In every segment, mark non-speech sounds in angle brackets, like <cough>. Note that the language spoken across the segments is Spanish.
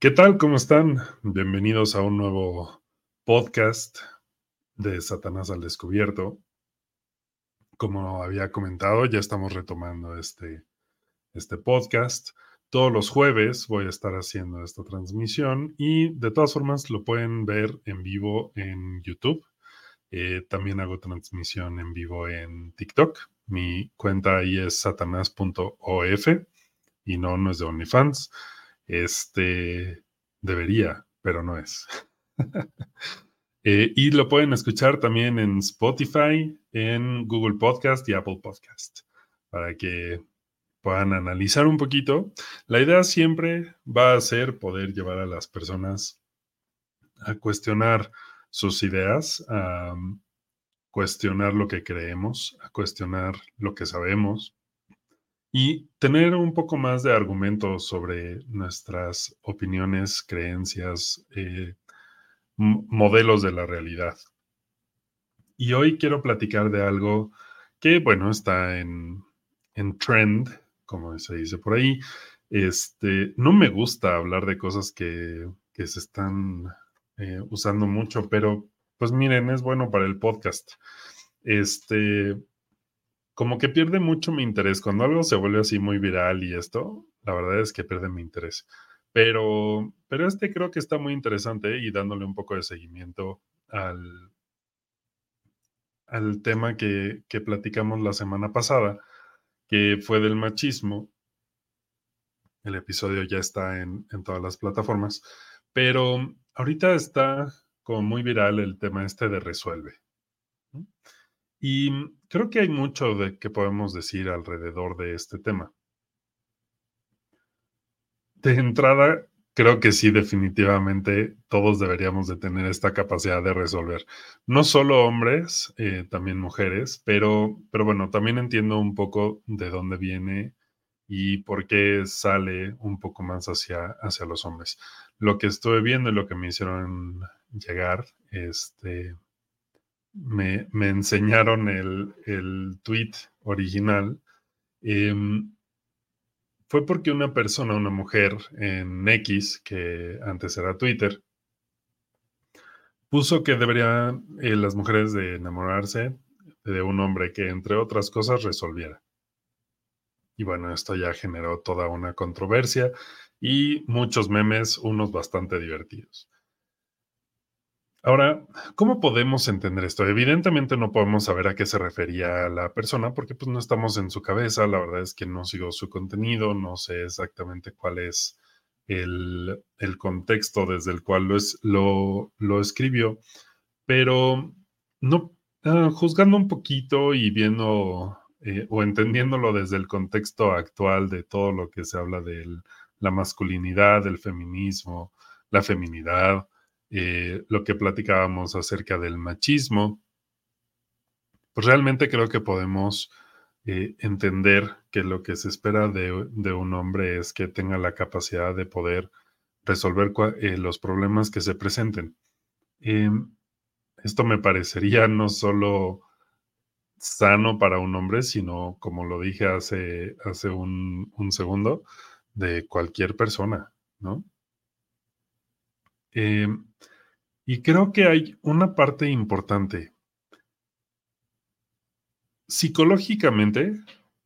¿Qué tal? ¿Cómo están? Bienvenidos a un nuevo podcast de Satanás al Descubierto. Como había comentado, ya estamos retomando este, este podcast. Todos los jueves voy a estar haciendo esta transmisión y de todas formas lo pueden ver en vivo en YouTube. Eh, también hago transmisión en vivo en TikTok. Mi cuenta ahí es satanás.of y no, no es de OnlyFans. Este debería, pero no es. <laughs> Eh, y lo pueden escuchar también en Spotify, en Google Podcast y Apple Podcast, para que puedan analizar un poquito. La idea siempre va a ser poder llevar a las personas a cuestionar sus ideas, a cuestionar lo que creemos, a cuestionar lo que sabemos, y tener un poco más de argumentos sobre nuestras opiniones, creencias, eh, modelos de la realidad. Y hoy quiero platicar de algo que, bueno, está en, trend, como se dice por ahí. Este, no me gusta hablar de cosas que, se están eh, usando mucho, pero pues miren, es bueno para el podcast. Este, como que pierde mucho mi interés. Cuando algo se vuelve así muy viral y esto, la verdad es que pierde mi interés. Pero, pero este creo que está muy interesante y dándole un poco de seguimiento al, al tema que, que platicamos la semana pasada, que fue del machismo. El episodio ya está en, en todas las plataformas, pero ahorita está como muy viral el tema este de resuelve. Y creo que hay mucho de que podemos decir alrededor de este tema. De entrada, creo que sí, definitivamente todos deberíamos de tener esta capacidad de resolver. No solo hombres, eh, también mujeres, pero, pero bueno, también entiendo un poco de dónde viene y por qué sale un poco más hacia, hacia los hombres. Lo que estuve viendo y lo que me hicieron llegar, este, me, enseñaron el, tweet original, em, fue porque una persona, una mujer en X, que antes era Twitter, puso que deberían eh, las mujeres de enamorarse de un hombre que, entre otras cosas, resolviera. Y bueno, esto ya generó toda una controversia y muchos memes, unos bastante divertidos. Ahora, ¿cómo podemos entender esto? Evidentemente no podemos saber a qué se refería la persona porque pues no estamos en su cabeza, la verdad es que no sigo su contenido, no sé exactamente cuál es el, contexto desde el cual lo, lo, escribió, pero no, ah, juzgando un poquito y viendo eh, o entendiéndolo desde el contexto actual de todo lo que se habla de la masculinidad, el feminismo, la feminidad, eh, lo que platicábamos acerca del machismo, pues realmente creo que podemos eh, entender que lo que se espera de, un hombre es que tenga la capacidad de poder resolver eh, los problemas que se presenten. Em, esto me parecería no solo sano para un hombre, sino, como lo dije hace, hace un, un segundo, de cualquier persona, ¿no? Em, y creo que hay una parte importante. Psicológicamente,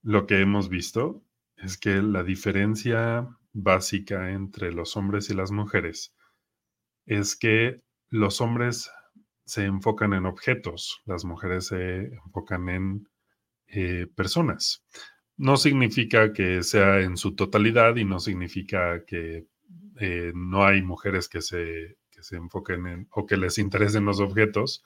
lo que hemos visto es que la diferencia básica entre los hombres y las mujeres es que los hombres se enfocan en objetos, las mujeres se enfocan en eh, personas. No significa que sea en su totalidad y no significa que eh, no hay mujeres que se, se enfoquen en o que les interesen los objetos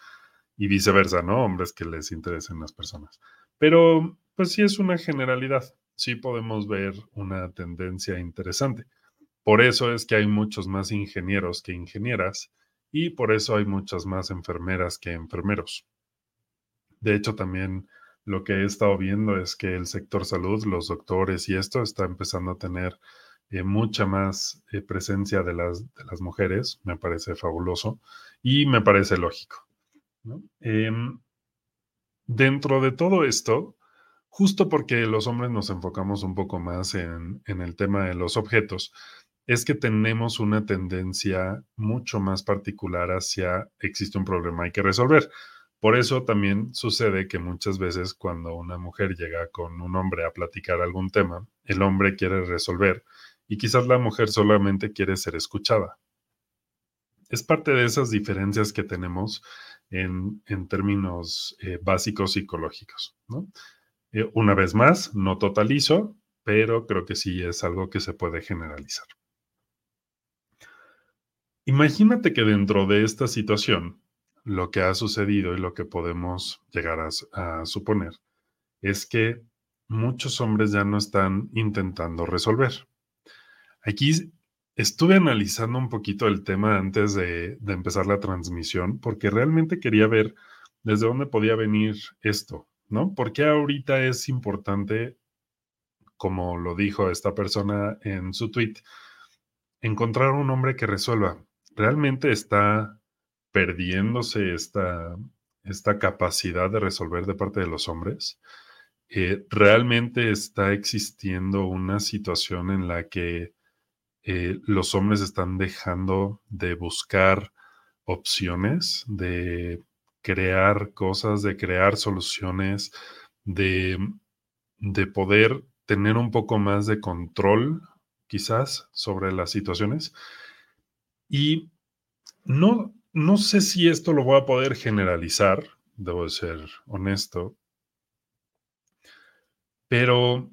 y viceversa, ¿no? Hombres que les interesen las personas. Pero pues sí es una generalidad, sí podemos ver una tendencia interesante. Por eso es que hay muchos más ingenieros que ingenieras y por eso hay muchas más enfermeras que enfermeros. De hecho, también lo que he estado viendo es que el sector salud, los doctores y esto está empezando a tener eh, mucha más eh, presencia de las, de las mujeres, me parece fabuloso y me parece lógico. Em, dentro de todo esto, justo porque los hombres nos enfocamos un poco más en, en, el tema de los objetos, es que tenemos una tendencia mucho más particular hacia existe un problema, hay que resolver. Por eso también sucede que muchas veces cuando una mujer llega con un hombre a platicar algún tema, el hombre quiere resolver y quizás la mujer solamente quiere ser escuchada. Es parte de esas diferencias que tenemos en, términos eh, básicos psicológicos. Eh, una vez más, no totalizo, pero creo que sí es algo que se puede generalizar. Imagínate que dentro de esta situación, lo que ha sucedido y lo que podemos llegar a, suponer es que muchos hombres ya no están intentando resolver. Aquí estuve analizando un poquito el tema antes de, empezar la transmisión porque realmente quería ver desde dónde podía venir esto, ¿no? Porque ahorita es importante, como lo dijo esta persona en su tweet, encontrar un hombre que resuelva. Realmente está perdiéndose esta, esta capacidad de resolver de parte de los hombres. Eh, realmente está existiendo una situación en la que eh, los hombres están dejando de buscar opciones, de crear cosas, de crear soluciones, de, de poder tener un poco más de control quizás sobre las situaciones. Y no, no sé si esto lo voy a poder generalizar, debo ser honesto, pero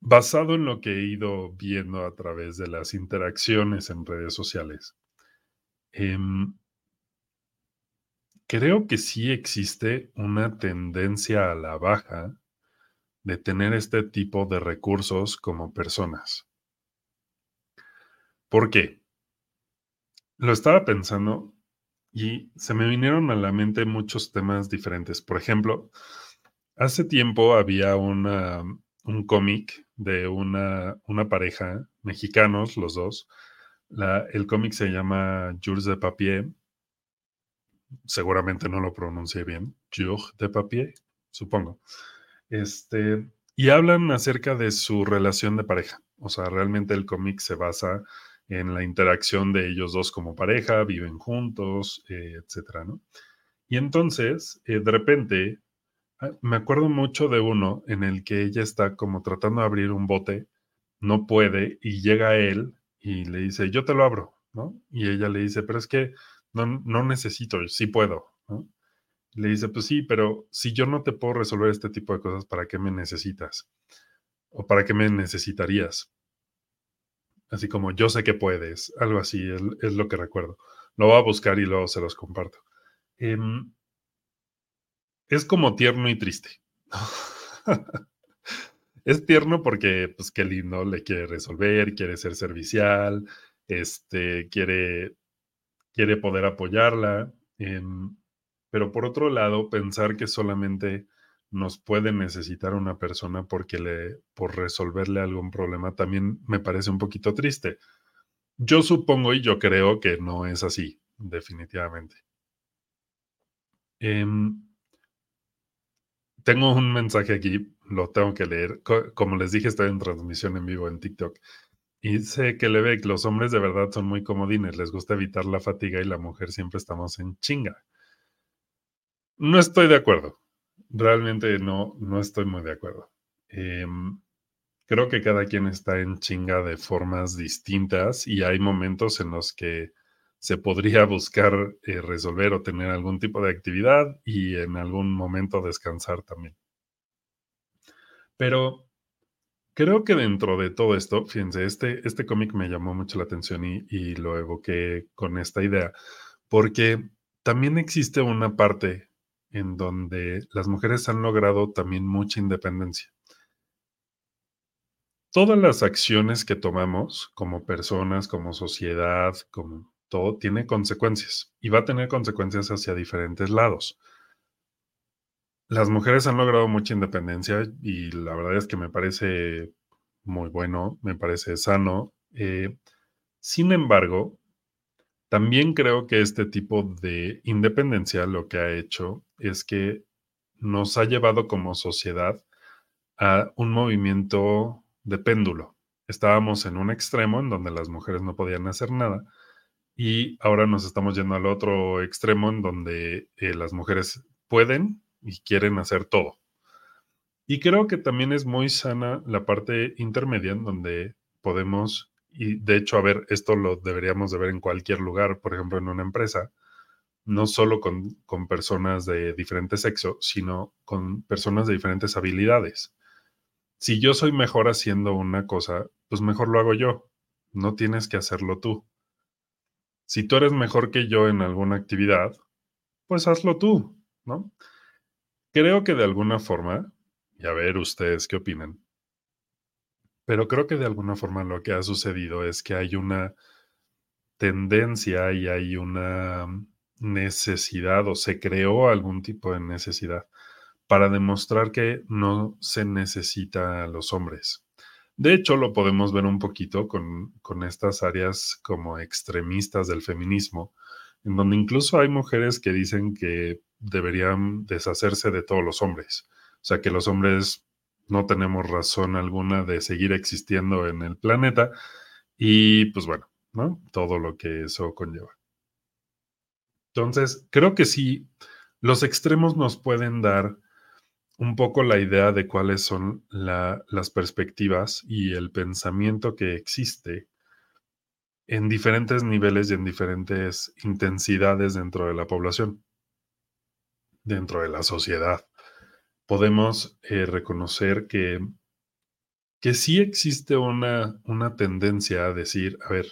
basado en lo que he ido viendo a través de las interacciones en redes sociales, em, creo que sí existe una tendencia a la baja de tener este tipo de recursos como personas. ¿Por qué? Lo estaba pensando y se me vinieron a la mente muchos temas diferentes. Por ejemplo, hace tiempo había una, un cómic de una, una, pareja, mexicanos los dos. La, el cómic se llama Jules de Papier. Seguramente no lo pronuncié bien. Jules de Papier, supongo. Este, y hablan acerca de su relación de pareja. O sea, realmente el cómic se basa en la interacción de ellos dos como pareja, viven juntos, eh, etcétera, ¿no? Y entonces, eh, de repente, me acuerdo mucho de uno en el que ella está como tratando de abrir un bote, no puede, y llega él y le dice, yo te lo abro, ¿no? Y ella le dice, pero es que no, no necesito, sí puedo. Le dice, pues sí, pero si yo no te puedo resolver este tipo de cosas, ¿para qué me necesitas? ¿O para qué me necesitarías? Así como yo sé que puedes, algo así es, lo que recuerdo. Lo voy a buscar y luego se los comparto. Em, es como tierno y triste. es tierno porque, pues, qué lindo, le quiere resolver, quiere ser servicial, este, quiere, quiere poder apoyarla. Em, pero por otro lado, pensar que solamente nos puede necesitar una persona porque le, por resolverle algún problema también me parece un poquito triste. Yo supongo y yo creo que no es así, definitivamente. Em, tengo un mensaje aquí, lo tengo que leer. Como les dije, estoy en transmisión en vivo en TikTok. Y sé que le ve que los hombres de verdad son muy comodines, les gusta evitar la fatiga y la mujer siempre estamos en chinga. No estoy de acuerdo realmente no, no estoy muy de acuerdo. Em, creo que cada quien está en chinga de formas distintas y hay momentos en los que se podría buscar eh, resolver o tener algún tipo de actividad y en algún momento descansar también. Pero creo que dentro de todo esto, fíjense, este, este cómic me llamó mucho la atención y, y lo evoqué con esta idea, porque también existe una parte en donde las mujeres han logrado también mucha independencia. Todas las acciones que tomamos como personas, como sociedad, como todo, tiene consecuencias y va a tener consecuencias hacia diferentes lados. Las mujeres han logrado mucha independencia y la verdad es que me parece muy bueno, me parece sano. Eh, sin embargo, también creo que este tipo de independencia lo que ha hecho es que nos ha llevado como sociedad a un movimiento de péndulo, estábamos en un extremo en donde las mujeres no podían hacer nada y ahora nos estamos yendo al otro extremo en donde eh, las mujeres pueden y quieren hacer todo. Y creo que también es muy sana la parte intermedia en donde podemos, y de hecho, a ver, esto lo deberíamos de ver en cualquier lugar, por ejemplo, en una empresa, no solo con, con personas de diferente sexo, sino con personas de diferentes habilidades. Si yo soy mejor haciendo una cosa, pues mejor lo hago yo. No tienes que hacerlo tú. Si tú eres mejor que yo en alguna actividad, pues hazlo tú, ¿no? Creo que de alguna forma, y a ver ustedes qué opinan, pero creo que de alguna forma lo que ha sucedido es que hay una tendencia y hay una necesidad o se creó algún tipo de necesidad para demostrar que no se necesita a los hombres. De hecho, lo podemos ver un poquito con, con, estas áreas como extremistas del feminismo, en donde incluso hay mujeres que dicen que deberían deshacerse de todos los hombres. O sea, que los hombres no tenemos razón alguna de seguir existiendo en el planeta y pues bueno, ¿no? Todo lo que eso conlleva. Entonces, creo que sí, los extremos nos pueden dar un poco la idea de cuáles son las perspectivas y el pensamiento que existe en diferentes niveles y en diferentes intensidades dentro de la población, dentro de la sociedad. Podemos eh, reconocer que, que sí existe una, una tendencia a decir, a ver,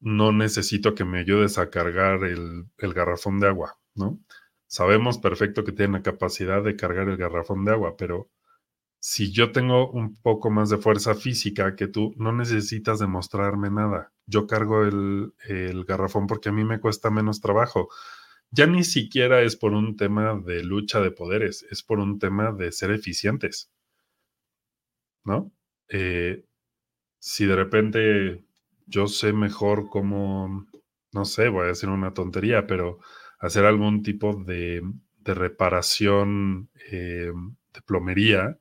no necesito que me ayudes a cargar el, garrafón de agua, ¿no? Sabemos perfecto que tienen la capacidad de cargar el garrafón de agua, pero si yo tengo un poco más de fuerza física que tú, no necesitas demostrarme nada. Yo cargo el, el garrafón porque a mí me cuesta menos trabajo. Ya ni siquiera es por un tema de lucha de poderes, es por un tema de ser eficientes. ¿No? Eh, si de repente yo sé mejor cómo, no sé, voy a decir una tontería, pero hacer algún tipo de, reparación eh, de plomería,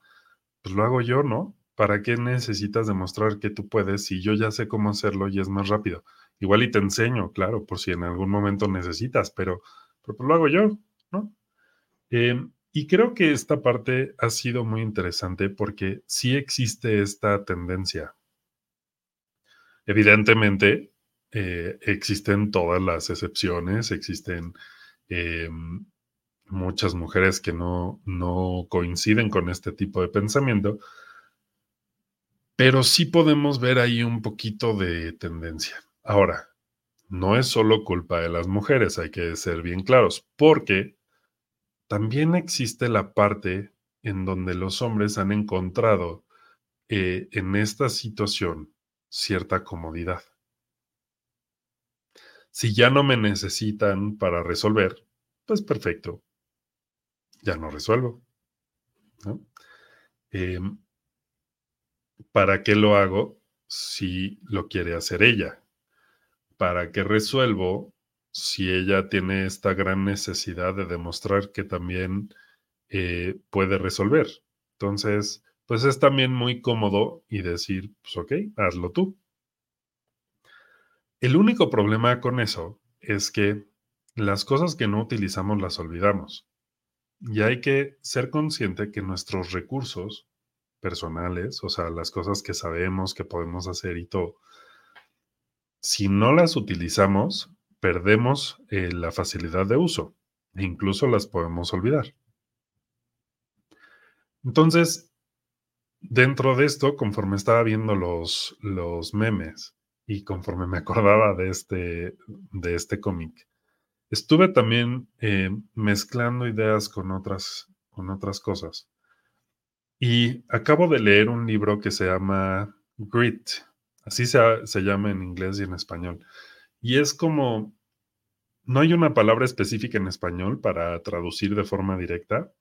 pues lo hago yo, ¿no? ¿Para qué necesitas demostrar que tú puedes si yo ya sé cómo hacerlo y es más rápido? Igual y te enseño, claro, por si en algún momento necesitas, pero, pues lo hago yo, ¿no? Em, y creo que esta parte ha sido muy interesante porque sí existe esta tendencia Evidentemente, eh, existen todas las excepciones, existen eh, muchas mujeres que no, no coinciden con este tipo de pensamiento, pero sí podemos ver ahí un poquito de tendencia. Ahora, no es solo culpa de las mujeres, hay que ser bien claros, porque también existe la parte en donde los hombres han encontrado eh, en esta situación cierta comodidad. Si ya no me necesitan para resolver, pues perfecto, ya no resuelvo. Em, ¿Para qué lo hago si lo quiere hacer ella? ¿Para qué resuelvo si ella tiene esta gran necesidad de demostrar que también eh, puede resolver? Entonces, pues es también muy cómodo y decir, pues ok, hazlo tú. El único problema con eso es que las cosas que no utilizamos las olvidamos. Y hay que ser consciente que nuestros recursos personales, o sea, las cosas que sabemos que podemos hacer y todo, si no las utilizamos, perdemos eh, la facilidad de uso e incluso las podemos olvidar. Entonces, dentro de esto, conforme estaba viendo los, los memes y conforme me acordaba de este, de este cómic, estuve también eh, mezclando ideas con otras, con otras cosas. Y acabo de leer un libro que se llama Grit, así se, se llama en inglés y en español. Y es como, no hay una palabra específica en español para traducir de forma directa,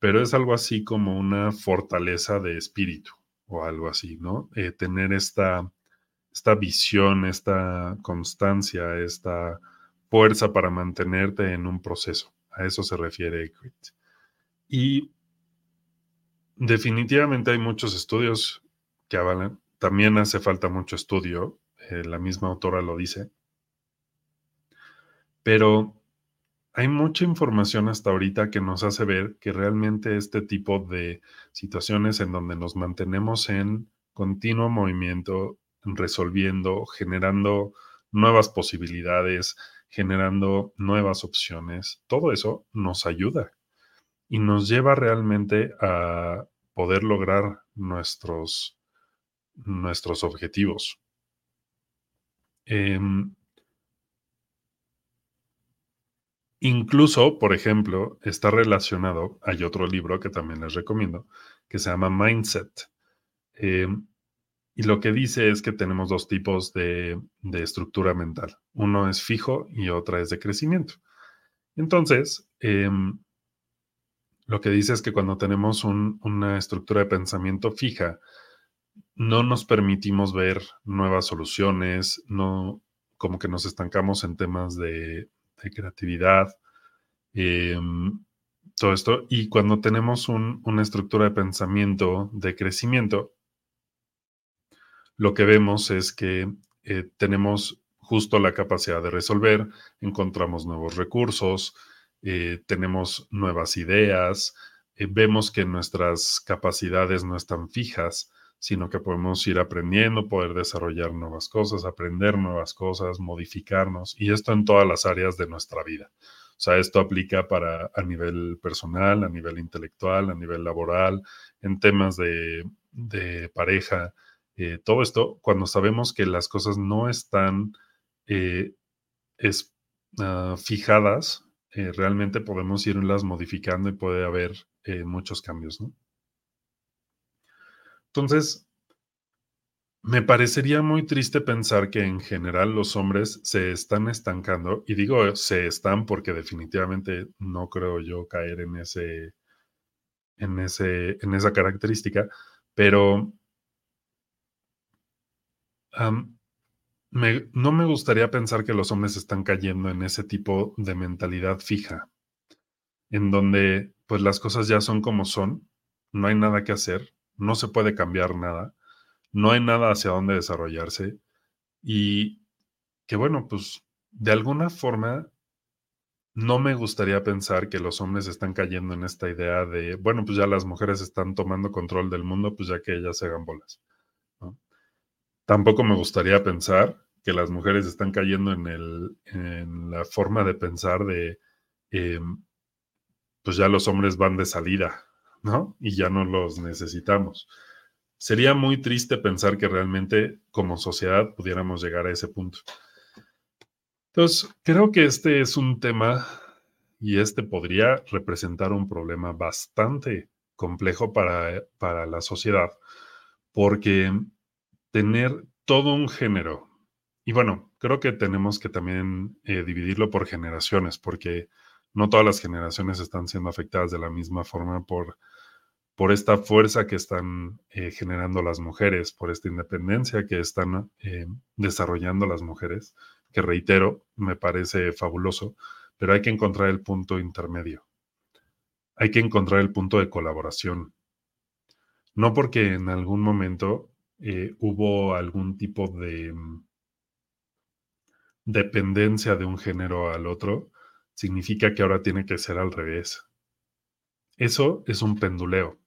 pero es algo así como una fortaleza de espíritu o algo así, ¿no? Eh, tener esta, esta visión, esta constancia, esta fuerza para mantenerte en un proceso. A eso se refiere Grit. Y definitivamente hay muchos estudios que avalan también hace falta mucho estudio, eh, la misma autora lo dice, pero hay mucha información hasta ahorita que nos hace ver que realmente este tipo de situaciones en donde nos mantenemos en continuo movimiento, resolviendo, generando nuevas posibilidades, generando nuevas opciones, todo eso nos ayuda y nos lleva realmente a poder lograr nuestros, nuestros objetivos. Em, incluso, por ejemplo, está relacionado, hay otro libro que también les recomiendo, que se llama Mindset. Em, y lo que dice es que tenemos dos tipos de, estructura mental. Uno es fijo y otra es de crecimiento. Entonces, em, lo que dice es que cuando tenemos una estructura de pensamiento fija, no nos permitimos ver nuevas soluciones, no como que nos estancamos en temas de, creatividad, em, todo esto. Y cuando tenemos una estructura de pensamiento de crecimiento, lo que vemos es que eh, tenemos justo la capacidad de resolver, encontramos nuevos recursos, eh, tenemos nuevas ideas, eh, vemos que nuestras capacidades no están fijas, sino que podemos ir aprendiendo, poder desarrollar nuevas cosas, aprender nuevas cosas, modificarnos, y esto en todas las áreas de nuestra vida. O sea, esto aplica para a nivel personal, a nivel intelectual, a nivel laboral, en temas de, pareja, eh, todo esto, cuando sabemos que las cosas no están es, ah, fijadas eh, realmente podemos irlas modificando y puede haber eh, muchos cambios. Entonces, me parecería muy triste pensar que en general los hombres se están estancando, y digo se están porque definitivamente no creo yo caer en ese, en ese, en esa característica, pero no me gustaría pensar que los hombres están cayendo en ese tipo de mentalidad fija, en donde pues las cosas ya son como son, no hay nada que hacer, no se puede cambiar nada, no hay nada hacia dónde desarrollarse y que bueno, pues de alguna forma no me gustaría pensar que los hombres están cayendo en esta idea de, bueno, pues ya las mujeres están tomando control del mundo, pues ya que ellas se hagan bolas. Tampoco me gustaría pensar que las mujeres están cayendo en, el, en la forma de pensar de, em, pues ya los hombres van de salida, ¿no? Y ya no los necesitamos. Sería muy triste pensar que realmente como sociedad pudiéramos llegar a ese punto. Entonces, creo que este es un tema y este podría representar un problema bastante complejo para, para la sociedad, porque tener todo un género. Y bueno, creo que tenemos que también eh, dividirlo por generaciones, porque no todas las generaciones están siendo afectadas de la misma forma por, por esta fuerza que están eh, generando las mujeres, por esta independencia que están eh, desarrollando las mujeres, que reitero, me parece fabuloso, pero hay que encontrar el punto intermedio. Hay que encontrar el punto de colaboración. No porque en algún momento eh, hubo algún tipo de mm, dependencia de un género al otro, significa que ahora tiene que ser al revés. Eso es un penduleo.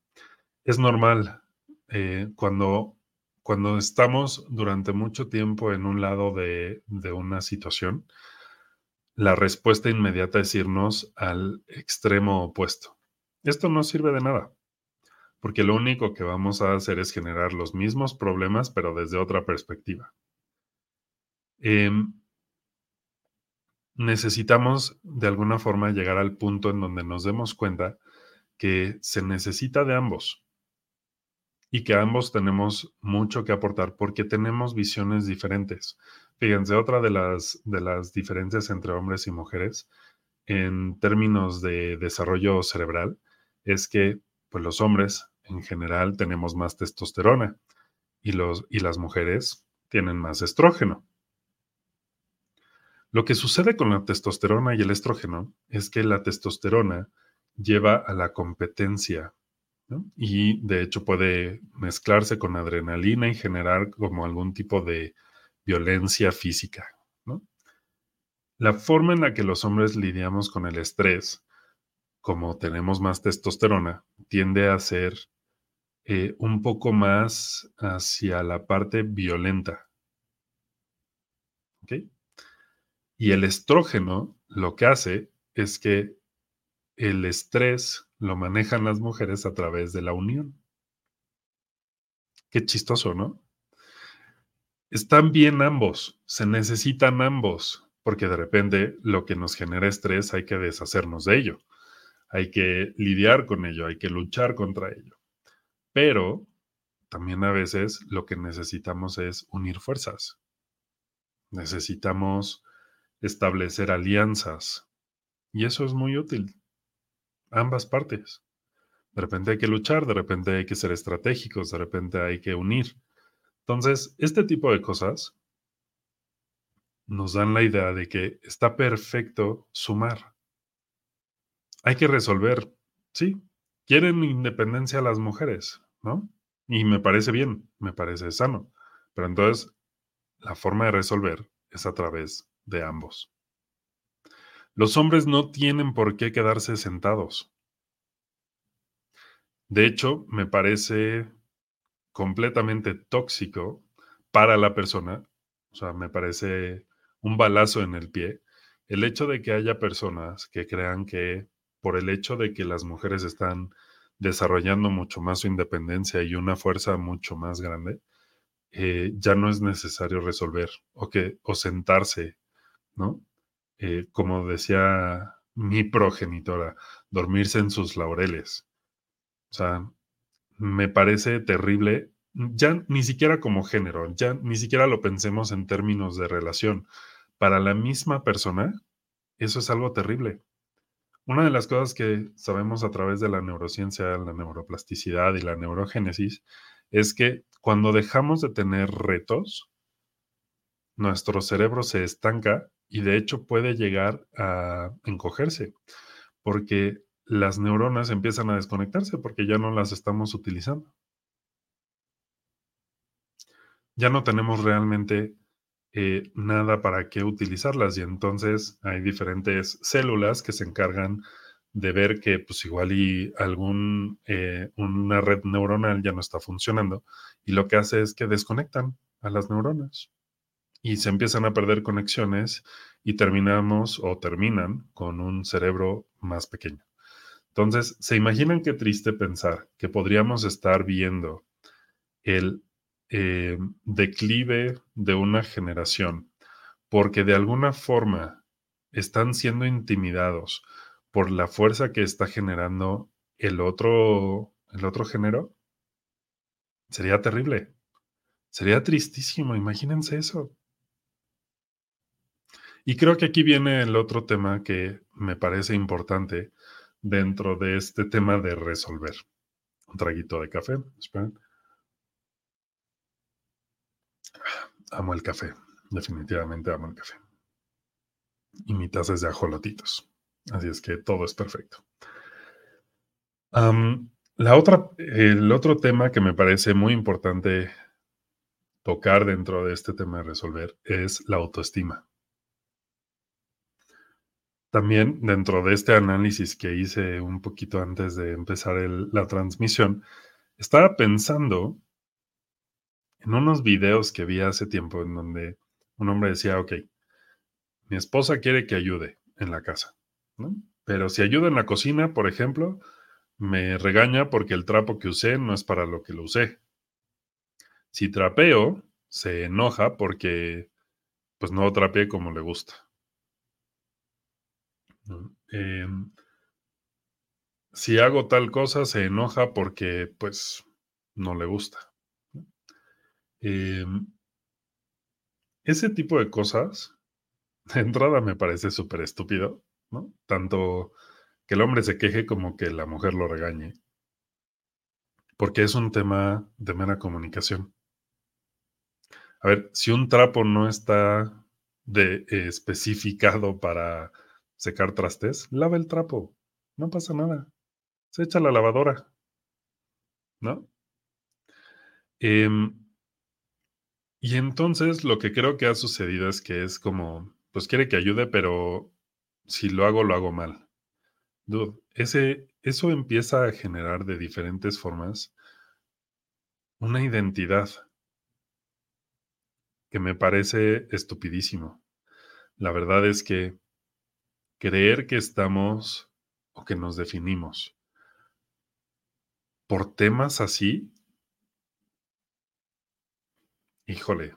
Es normal eh, cuando, cuando estamos durante mucho tiempo en un lado de, de una situación, la respuesta inmediata es irnos al extremo opuesto. Esto no sirve de nada porque lo único que vamos a hacer es generar los mismos problemas, pero desde otra perspectiva. Em, necesitamos de alguna forma llegar al punto en donde nos demos cuenta que se necesita de ambos y que ambos tenemos mucho que aportar porque tenemos visiones diferentes. Fíjense, otra de las, de las diferencias entre hombres y mujeres en términos de desarrollo cerebral es que pues, los hombres en general tenemos más testosterona y, las mujeres tienen más estrógeno. Lo que sucede con la testosterona y el estrógeno es que la testosterona lleva a la competencia Y de hecho puede mezclarse con adrenalina y generar como algún tipo de violencia física. La forma en la que los hombres lidiamos con el estrés, como tenemos más testosterona, tiende a ser eh, un poco más hacia la parte violenta. Y el estrógeno lo que hace es que el estrés lo manejan las mujeres a través de la unión. Qué chistoso, ¿no? Están bien ambos, se necesitan ambos, porque de repente lo que nos genera estrés hay que deshacernos de ello, hay que lidiar con ello, hay que luchar contra ello. Pero también a veces lo que necesitamos es unir fuerzas. Necesitamos establecer alianzas. Y eso es muy útil. Ambas partes. De repente hay que luchar, de repente hay que ser estratégicos, de repente hay que unir. Entonces, este tipo de cosas nos dan la idea de que está perfecto sumar. Hay que resolver, sí, quieren independencia las mujeres, ¿no? Y me parece bien, me parece sano. Pero entonces, la forma de resolver es a través de ambos. Los hombres no tienen por qué quedarse sentados. De hecho, me parece completamente tóxico para la persona, o sea, me parece un balazo en el pie, el hecho de que haya personas que crean que por el hecho de que las mujeres están desarrollando mucho más su independencia y una fuerza mucho más grande, eh, ya no es necesario resolver o, que, o sentarse ¿no? Eh, como decía mi progenitora, dormirse en sus laureles. O sea, me parece terrible, ya ni siquiera como género, ya ni siquiera lo pensemos en términos de relación. Para la misma persona, eso es algo terrible. Una de las cosas que sabemos a través de la neurociencia, la neuroplasticidad y la neurogénesis es que cuando dejamos de tener retos, nuestro cerebro se estanca y de hecho puede llegar a encogerse porque las neuronas empiezan a desconectarse porque ya no las estamos utilizando. Ya no tenemos realmente eh, nada para qué utilizarlas y entonces hay diferentes células que se encargan de ver que pues igual y algún eh, una red neuronal ya no está funcionando y lo que hace es que desconectan a las neuronas y se empiezan a perder conexiones y terminamos o terminan con un cerebro más pequeño. Entonces, ¿se imaginan qué triste pensar que podríamos estar viendo el eh, declive de una generación porque de alguna forma están siendo intimidados por la fuerza que está generando el otro, el otro género? Sería terrible. Sería tristísimo, imagínense eso. Y creo que aquí viene el otro tema que me parece importante dentro de este tema de resolver. Un traguito de café, esperen. Amo el café, definitivamente amo el café. Y mi taza es de ajolotitos, así es que todo es perfecto. la otra, el otro tema que me parece muy importante tocar dentro de este tema de resolver es la autoestima. También dentro de este análisis que hice un poquito antes de empezar la transmisión, estaba pensando en unos videos que vi hace tiempo en donde un hombre decía, ok, mi esposa quiere que ayude en la casa, pero si ayuda en la cocina, por ejemplo, me regaña porque el trapo que usé no es para lo que lo usé. Si trapeo, se enoja porque pues no trapeé como le gusta. Em, si hago tal cosa, se enoja porque, pues, no le gusta. Em, ese tipo de cosas, de entrada me parece súper estúpido, ¿no? Tanto que el hombre se queje como que la mujer lo regañe, porque es un tema de mera comunicación. A ver, si un trapo no está de, especificado para secar trastes, lava el trapo. No pasa nada. Se echa la lavadora. ¿no? Em, y entonces lo que creo que ha sucedido es que es como, pues quiere que ayude, pero si lo hago, lo hago mal. Dude, ese, eso empieza a generar de diferentes formas una identidad que me parece estupidísimo. La verdad es que creer que estamos o que nos definimos por temas así, híjole,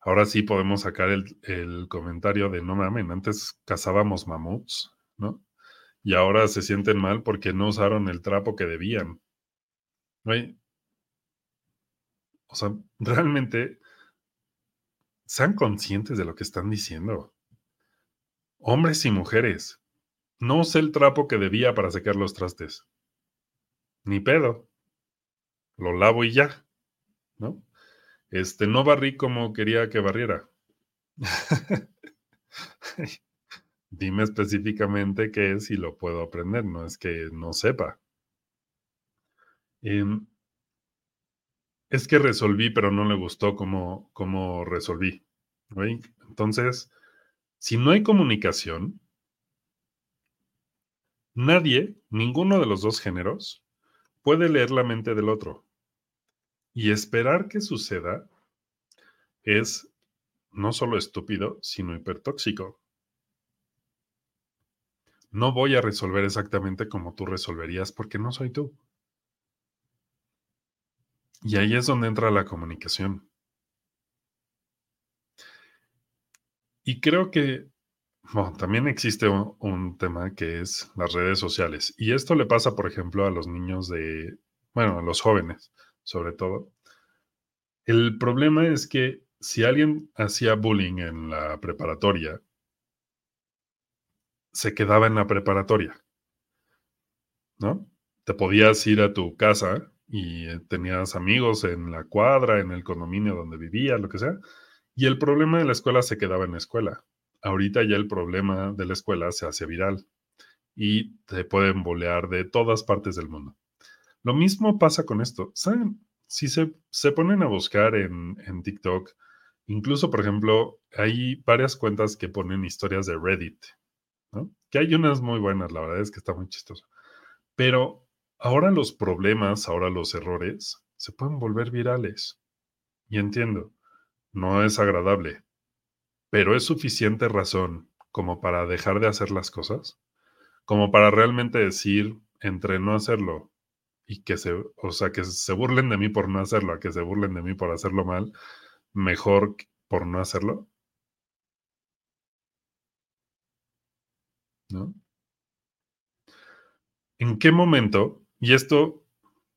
ahora sí podemos sacar el, comentario de no mamen, antes cazábamos mamuts, ¿no? Y ahora se sienten mal porque no usaron el trapo que debían. O sea, <laughs> realmente sean conscientes de lo que están diciendo. Hombres y mujeres, no usé el trapo que debía para secar los trastes. Ni pedo. Lo lavo y ya. ¿No? Este, no barrí como quería que barriera. <laughs> Dime específicamente qué es y lo puedo aprender, no es que no sepa. Em, es que resolví, pero no le gustó cómo, cómo resolví. Entonces, si no hay comunicación, nadie, ninguno de los dos géneros, puede leer la mente del otro. Y esperar que suceda es no solo estúpido, sino hipertóxico. No voy a resolver exactamente como tú resolverías porque no soy tú. Y ahí es donde entra la comunicación. Y creo que bueno, también existe un, tema que es las redes sociales. Y esto le pasa, por ejemplo, a los niños de, bueno, a los jóvenes, sobre todo. El problema es que si alguien hacía bullying en la preparatoria, se quedaba en la preparatoria, ¿no? Te podías ir a tu casa y eh, tenías amigos en la cuadra, en el condominio donde vivías, lo que sea, y el problema de la escuela se quedaba en la escuela. Ahorita ya el problema de la escuela se hace viral y te pueden bolear de todas partes del mundo. Lo mismo pasa con esto. ¿Saben? Si se, se ponen a buscar en, en TikTok, incluso, por ejemplo, hay varias cuentas que ponen historias de Reddit. Que hay unas muy buenas, la verdad es que está muy chistoso. Pero Ahora los problemas, ahora los errores, se pueden volver virales. Y entiendo, no es agradable, pero es suficiente razón como para dejar de hacer las cosas, como para realmente decir entre no hacerlo y que se, o sea, que se burlen de mí por no hacerlo, a que se burlen de mí por hacerlo mal, mejor por no hacerlo. ¿No? ¿En qué momento y esto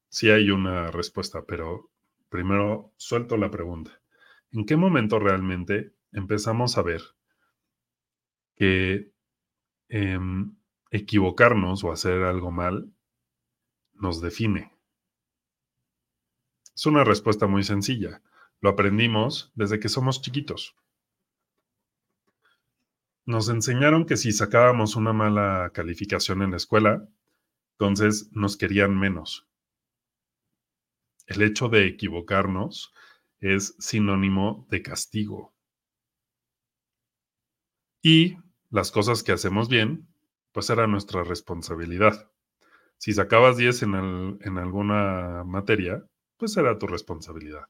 sí hay una respuesta, pero primero suelto la pregunta. ¿En qué momento realmente empezamos a ver que em, equivocarnos o hacer algo mal nos define? Es una respuesta muy sencilla. Lo aprendimos desde que somos chiquitos. Nos enseñaron que si sacábamos una mala calificación en la escuela, entonces nos querían menos. El hecho de equivocarnos es sinónimo de castigo. Y las cosas que hacemos bien, pues era nuestra responsabilidad. Si sacabas 10 en, en alguna materia, pues era tu responsabilidad.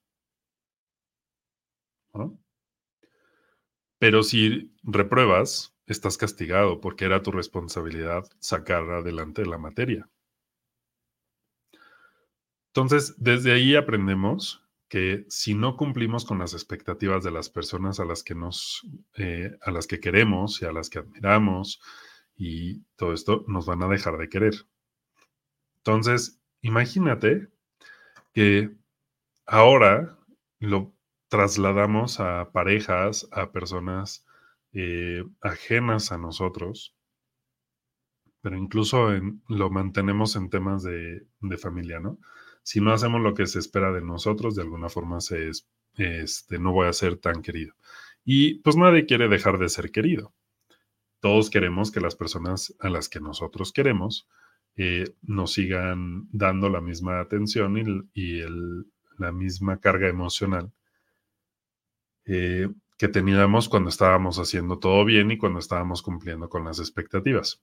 Pero si repruebas, estás castigado porque era tu responsabilidad sacar adelante la materia. Entonces, desde ahí aprendemos que si no cumplimos con las expectativas de las personas a las que nos, eh, a las que queremos y a las que admiramos y todo esto, nos van a dejar de querer. Entonces, imagínate que ahora lo trasladamos a parejas, a personas eh, ajenas a nosotros, pero incluso lo mantenemos en temas de, familia, ¿no? Si no hacemos lo que se espera de nosotros, de alguna forma se este, no voy a ser tan querido. Y pues nadie quiere dejar de ser querido. Todos queremos que las personas a las que nosotros queremos eh, nos sigan dando la misma atención y, la misma carga emocional eh, que teníamos cuando estábamos haciendo todo bien y cuando estábamos cumpliendo con las expectativas.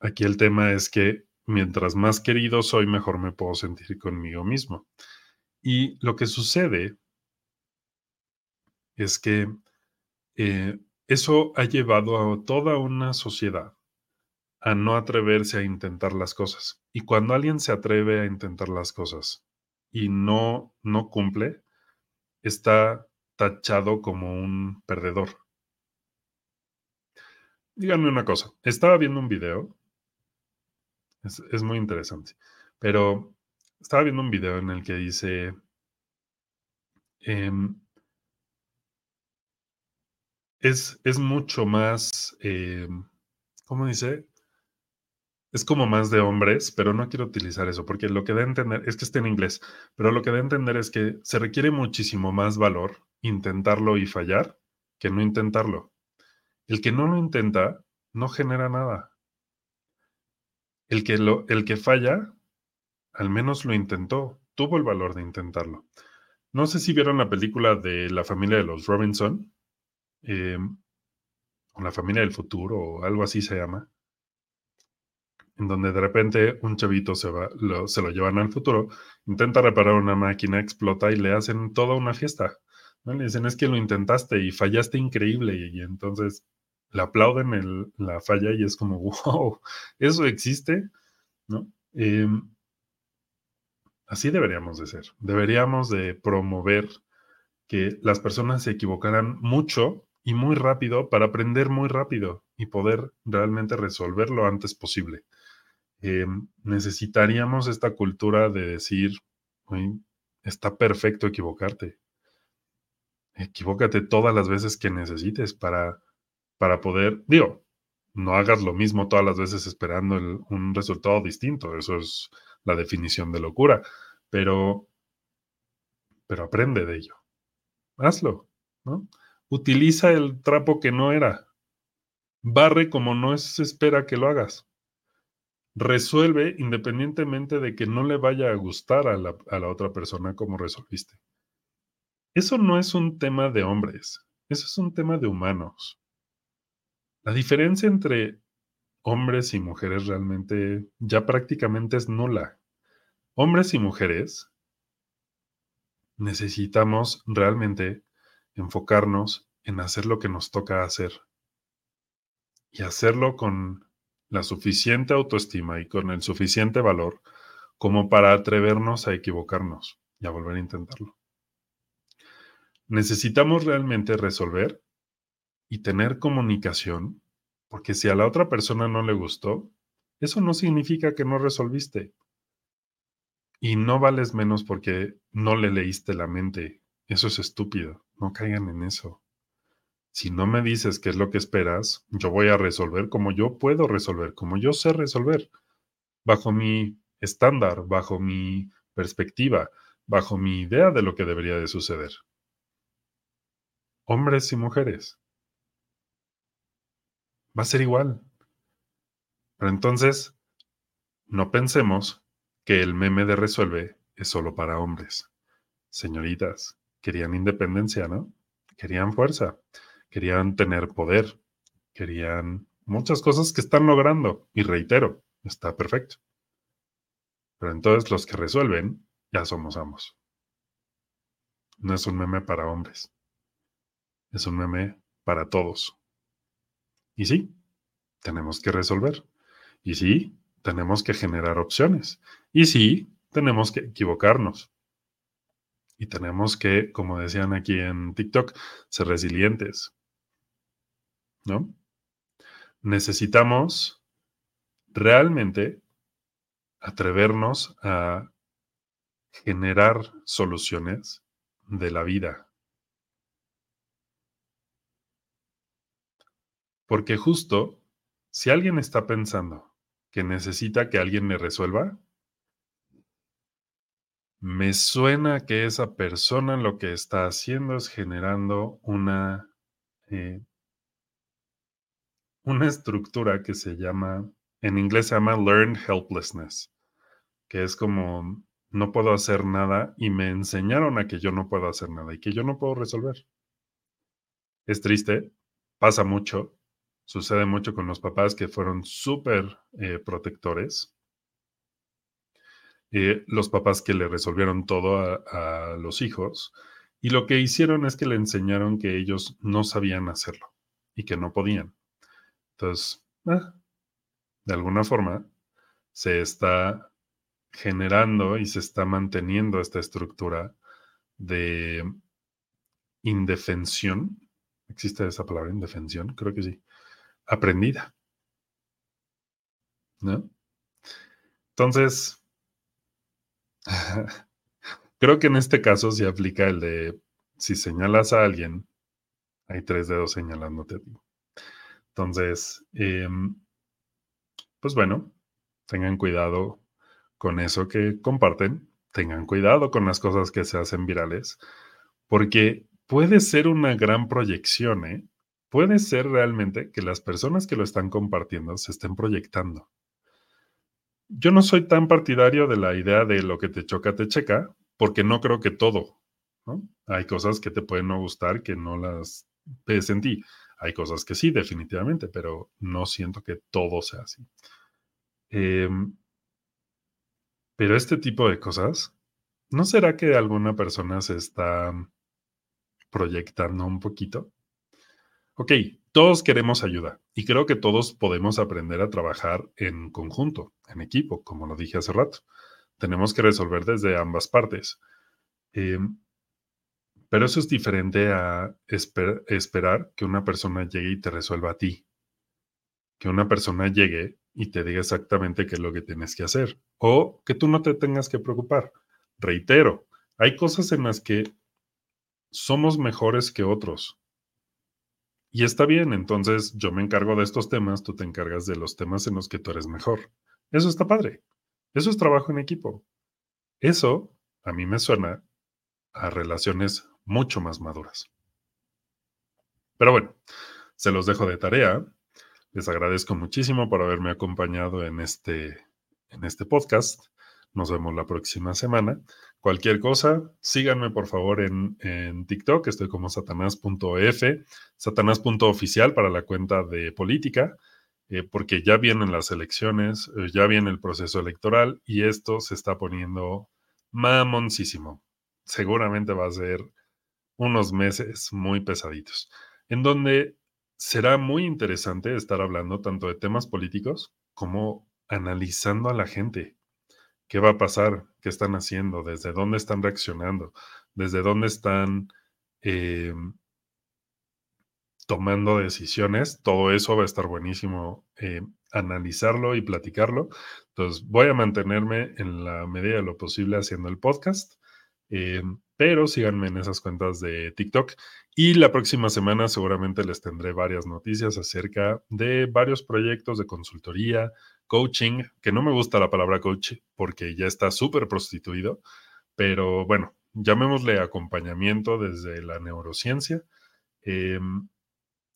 Aquí el tema es que mientras más querido soy, mejor me puedo sentir conmigo mismo. Y lo que sucede es que eh, eso ha llevado a toda una sociedad a no atreverse a intentar las cosas. Y cuando alguien se atreve a intentar las cosas y no, no cumple, está tachado como un perdedor. Díganme una cosa, estaba viendo un video, es, muy interesante, pero estaba viendo un video en el que dice, em, es, es, mucho más, em, ¿cómo dice? Es como más de hombres, pero no quiero utilizar eso, porque lo que da a entender es que está en inglés, pero lo que da a entender es que se requiere muchísimo más valor intentarlo y fallar que no intentarlo. El que no lo intenta no genera nada. El que, lo, el que falla, al menos lo intentó, tuvo el valor de intentarlo. No sé si vieron la película de la familia de los Robinson, eh, o la familia del futuro, o algo así se llama en donde de repente un chavito se, va, lo, se lo llevan al futuro, intenta reparar una máquina, explota y le hacen toda una fiesta. ¿no? Le dicen, es que lo intentaste y fallaste increíble. Y, entonces le aplauden la falla y es como, <laughs> wow, eso existe, ¿no? Em, así deberíamos de ser. Deberíamos de promover que las personas se equivocaran mucho y muy rápido para aprender muy rápido y poder realmente resolver lo antes posible. Em, necesitaríamos esta cultura de decir, está perfecto equivocarte. Equivócate todas las veces que necesites para, para poder, digo, no hagas lo mismo todas las veces esperando un resultado distinto. Eso es la definición de locura. Pero, pero aprende de ello. Hazlo, ¿no? Utiliza el trapo que no era. Barre como no se espera que lo hagas resuelve independientemente de que no le vaya a gustar a la, otra persona como resolviste. Eso no es un tema de hombres, eso es un tema de humanos. La diferencia entre hombres y mujeres realmente ya prácticamente es nula. Hombres y mujeres necesitamos realmente enfocarnos en hacer lo que nos toca hacer y hacerlo con la suficiente autoestima y con el suficiente valor como para atrevernos a equivocarnos y a volver a intentarlo. Necesitamos realmente resolver y tener comunicación, porque si a la otra persona no le gustó, eso no significa que no resolviste. Y no vales menos porque no le leíste la mente. Eso es estúpido. No caigan en eso. Si no me dices qué es lo que esperas, yo voy a resolver como yo puedo resolver, como yo sé resolver, bajo mi estándar, bajo mi perspectiva, bajo mi idea de lo que debería de suceder. Hombres y mujeres. Va a ser igual. Pero entonces, no pensemos que el meme de resuelve es solo para hombres. Señoritas, querían independencia, ¿no? Querían fuerza querían tener poder, querían muchas cosas que están logrando. Y reitero, está perfecto. Pero entonces los que resuelven ya somos ambos. No es un meme para hombres. Es un meme para todos. Y sí, tenemos que resolver. Y sí, tenemos que generar opciones. Y sí, tenemos que equivocarnos. Y tenemos que, como decían aquí en TikTok, ser resilientes. ¿No? Necesitamos realmente atrevernos a generar soluciones de la vida. Porque justo si alguien está pensando que necesita que alguien le resuelva, me suena que esa persona lo que está haciendo es generando una, eh, una estructura que se llama En inglés se llama learned helplessness, que es como no puedo hacer nada y me enseñaron a que yo no puedo hacer nada y que yo no puedo resolver. Es triste, pasa mucho, sucede mucho con los papás que fueron súper eh, protectores. Eh, los papás que le resolvieron todo a, los hijos y lo que hicieron es que le enseñaron que ellos no sabían hacerlo y que no podían. Entonces, ah, de alguna forma, se está generando y se está manteniendo esta estructura de indefensión. ¿Existe esa palabra, indefensión? Creo que sí. Aprendida. ¿No? Entonces, <laughs> creo que en este caso se aplica el de si señalas a alguien, hay tres dedos señalándote a ti. Entonces, em, pues bueno, tengan cuidado con eso que comparten, tengan cuidado con las cosas que se hacen virales, porque puede ser una gran proyección, ¿eh? Puede ser realmente que las personas que lo están compartiendo se estén proyectando. Yo no soy tan partidario de la idea de lo que te choca, te checa, porque no creo que todo. Hay cosas que te pueden no gustar, que no las ves en ti. Hay cosas que sí, definitivamente, pero no siento que todo sea así. Eh, pero este tipo de cosas, ¿no será que alguna persona se está proyectando un poquito? Ok, todos queremos ayuda y creo que todos podemos aprender a trabajar en conjunto, en equipo, como lo dije hace rato. Tenemos que resolver desde ambas partes. Em, pero eso es diferente a esperar que una persona llegue y te resuelva a ti. Que una persona llegue y te diga exactamente qué es lo que tienes que hacer o que tú no te tengas que preocupar. Reitero, hay cosas en las que somos mejores que otros. Y está bien, entonces yo me encargo de estos temas, tú te encargas de los temas en los que tú eres mejor. Eso está padre. Eso es trabajo en equipo. Eso a mí me suena a relaciones mucho más maduras. Pero bueno, se los dejo de tarea. Les agradezco muchísimo por haberme acompañado en este, en este podcast. Nos vemos la próxima semana. Cualquier cosa, síganme por favor en, en TikTok. Estoy como satanás.f, satanás.oficial para la cuenta de política, eh, porque ya vienen las elecciones, eh, ya viene el proceso electoral y esto se está poniendo mamoncísimo. Seguramente va a ser unos meses muy pesaditos, en donde será muy interesante estar hablando tanto de temas políticos como analizando a la gente. ¿Qué va a pasar? ¿Qué están haciendo? ¿Desde dónde están reaccionando? ¿Desde dónde están eh, tomando decisiones? Todo eso va a estar buenísimo eh, analizarlo y platicarlo. Entonces, voy a mantenerme en la medida de lo posible haciendo el podcast. Eh, pero síganme en esas cuentas de TikTok y la próxima semana seguramente les tendré varias noticias acerca de varios proyectos de consultoría, coaching, que no me gusta la palabra coach porque ya está súper prostituido, pero bueno, llamémosle acompañamiento desde la neurociencia em,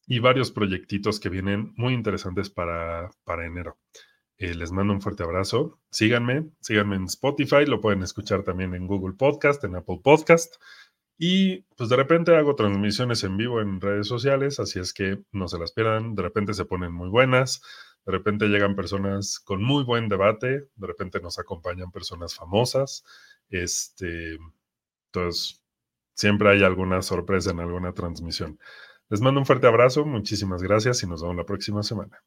y varios proyectitos que vienen muy interesantes para, para enero. Eh, les mando un fuerte abrazo. Síganme, síganme en Spotify, lo pueden escuchar también en Google Podcast, en Apple Podcast. Y pues de repente hago transmisiones en vivo en redes sociales, así es que no se las pierdan. De repente se ponen muy buenas, de repente llegan personas con muy buen debate, de repente nos acompañan personas famosas. Este, entonces, siempre hay alguna sorpresa en alguna transmisión. Les mando un fuerte abrazo, muchísimas gracias y nos vemos la próxima semana.